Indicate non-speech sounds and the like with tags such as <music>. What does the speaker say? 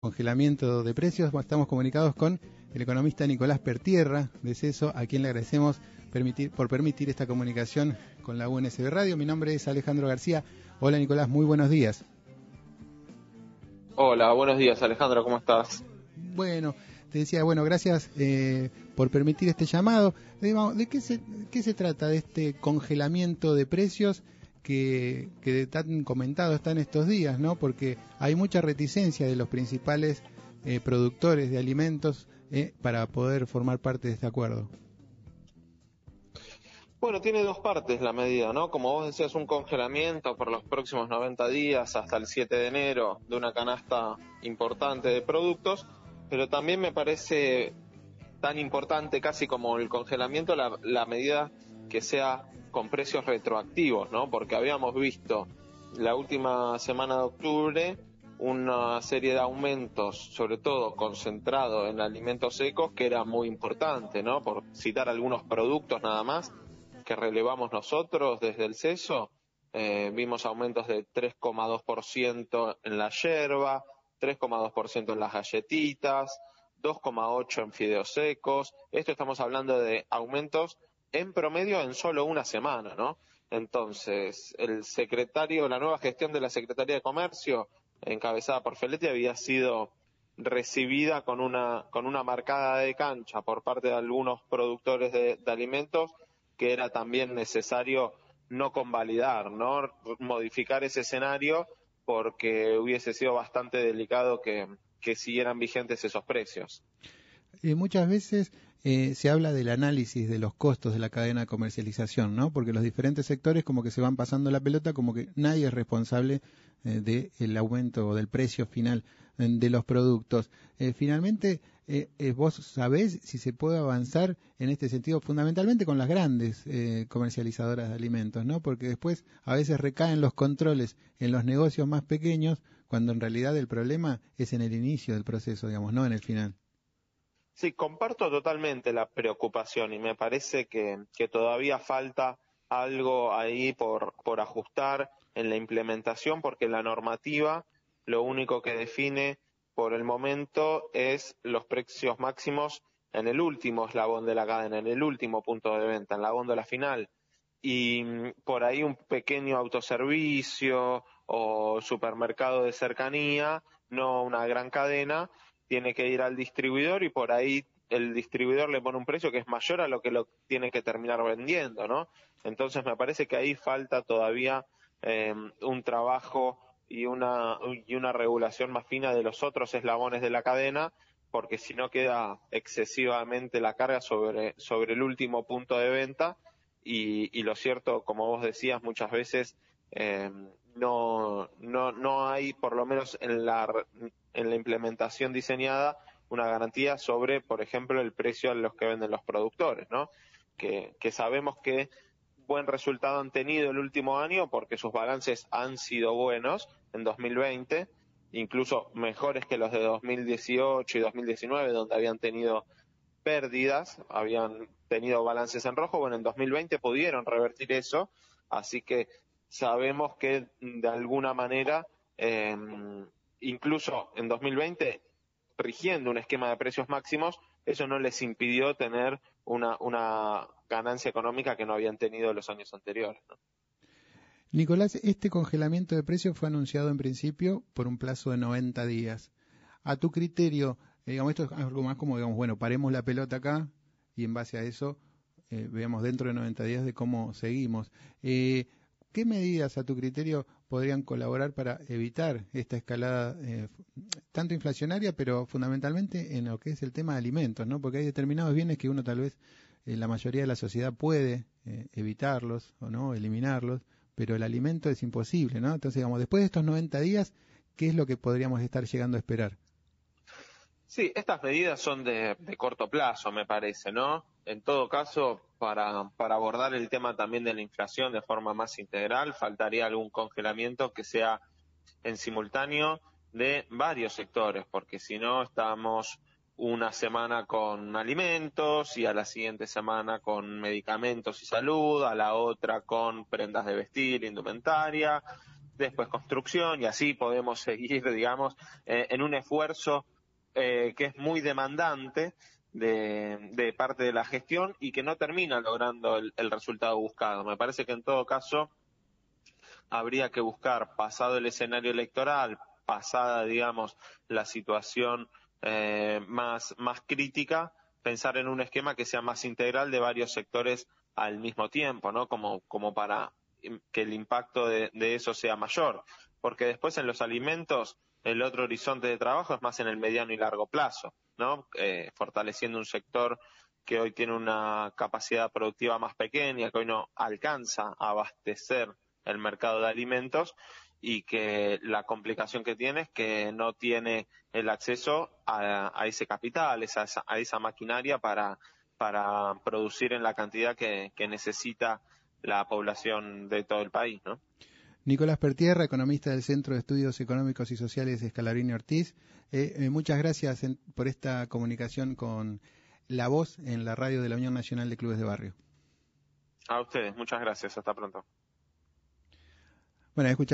congelamiento de precios. Estamos comunicados con el economista Nicolás Pertierra de CESO, a quien le agradecemos permitir, por permitir esta comunicación con la UNSB Radio. Mi nombre es Alejandro García. Hola Nicolás, muy buenos días. Hola, buenos días Alejandro, ¿cómo estás? Bueno, te decía, bueno, gracias eh, por permitir este llamado. ¿De, qué, se, qué se trata de este congelamiento de precios? Que, que tan comentado está en estos días, ¿no? Porque hay mucha reticencia de los principales eh, productores de alimentos eh, para poder formar parte de este acuerdo. Bueno, tiene dos partes la medida, ¿no? Como vos decías, un congelamiento por los próximos 90 días hasta el 7 de enero de una canasta importante de productos, pero también me parece tan importante casi como el congelamiento la, la medida que sea con precios retroactivos, ¿no? Porque habíamos visto la última semana de octubre una serie de aumentos, sobre todo concentrado en alimentos secos, que era muy importante, ¿no? Por citar algunos productos nada más que relevamos nosotros desde el CESO, eh, vimos aumentos de 3,2% en la yerba, 3,2% en las galletitas, 2,8% en fideos secos. Esto estamos hablando de aumentos en promedio en solo una semana, ¿no? Entonces, el secretario, la nueva gestión de la Secretaría de Comercio, encabezada por Feletti, había sido recibida con una, con una marcada de cancha por parte de algunos productores de, alimentos que era también necesario no convalidar, ¿no? Modificar ese escenario porque hubiese sido bastante delicado que, que siguieran vigentes esos precios. Y muchas veces eh, se habla del análisis de los costos de la cadena de comercialización, ¿no? Porque los diferentes sectores como que se van pasando la pelota, como que nadie es responsable eh, del aumento o del precio final eh, de los productos. finalmente, vos sabés si se puede avanzar en este sentido fundamentalmente con las grandes comercializadoras de alimentos, ¿no? Porque después a veces recaen los controles en los negocios más pequeños cuando en realidad el problema es en el inicio del proceso, digamos, no en el final. Sí, comparto totalmente la preocupación y me parece que, todavía falta algo ahí por, por ajustar en la implementación porque la normativa lo único que define por el momento es los precios máximos en el último eslabón de la cadena, en el último punto de venta, en la góndola final. Y mm, por ahí un pequeño autoservicio o supermercado de cercanía, no una gran cadena, tiene que ir al distribuidor y por ahí el distribuidor le pone un precio que es mayor a lo que lo tiene que terminar vendiendo, ¿no? Entonces me parece que ahí falta todavía eh, un trabajo y una, y una regulación más fina de los otros eslabones de la cadena, porque si no queda excesivamente la carga sobre, sobre el último punto de venta y, y lo cierto, como vos decías muchas veces, eh, no, no, no hay, por lo menos en la en la implementación diseñada una garantía sobre, por ejemplo, el precio a los que venden los productores, ¿no? Que, sabemos que buen resultado han tenido el último año porque sus balances han sido buenos en 2020, incluso mejores que los de 2018 y 2019, donde habían tenido pérdidas, habían tenido balances en rojo. Bueno, en 2020 pudieron revertir eso, así que sabemos que de alguna manera eh, incluso en 2020, rigiendo un esquema de precios máximos, eso no les impidió tener una, una ganancia económica que no habían tenido los años anteriores. Nicolás, este congelamiento de precios fue anunciado en principio por un plazo de 90 días. A tu criterio, eh, digamos, esto es algo más como, digamos, bueno, paremos la pelota acá y en base a eso eh, veamos dentro de 90 días de cómo seguimos. Eh, ¿Qué medidas, a tu criterio, podrían colaborar para evitar esta escalada eh, tanto inflacionaria, pero fundamentalmente en lo que es el tema de alimentos, ¿no? Porque hay determinados bienes que uno tal vez, eh, la mayoría de la sociedad puede eh, evitarlos o no, eliminarlos, pero el alimento es imposible, ¿no? Entonces, digamos, después de estos 90 días, ¿qué es lo que podríamos estar llegando a esperar? Sí, estas medidas son de, corto plazo, me parece, ¿no? En todo caso, para, para abordar el tema también de la inflación de forma más integral, faltaría algún congelamiento que sea en simultáneo de varios sectores, porque si no estamos una semana con alimentos y a la siguiente semana con medicamentos y salud, a la otra con prendas de vestir, indumentaria, después construcción y así podemos <laughs> seguir, digamos, eh, en un esfuerzo eh, que es muy demandante de, parte de la gestión y que no termina logrando el, resultado buscado. Me parece que en todo caso habría que buscar, pasado el escenario electoral, pasada, digamos, la situación eh, más, más crítica, pensar en un esquema que sea más integral de varios sectores al mismo tiempo, ¿no? Como, como para que el impacto de, eso sea mayor. Porque después en los alimentos, el otro horizonte de trabajo es más en el mediano y largo plazo, ¿no? Eh, fortaleciendo un sector que hoy tiene una capacidad productiva más pequeña, que hoy no alcanza a abastecer el mercado de alimentos y que la complicación que tiene es que no tiene el acceso a, ese capital, a esa maquinaria para producir en la cantidad que, necesita la población de todo el país, ¿no? Nicolás Pertierra, economista del Centro de Estudios Económicos y Sociales Escalarini Ortiz, eh, eh, muchas gracias por esta comunicación con La Voz en la radio de la Unión Nacional de Clubes de Barrio. A ustedes, muchas gracias, hasta pronto. Bueno, escuchamos.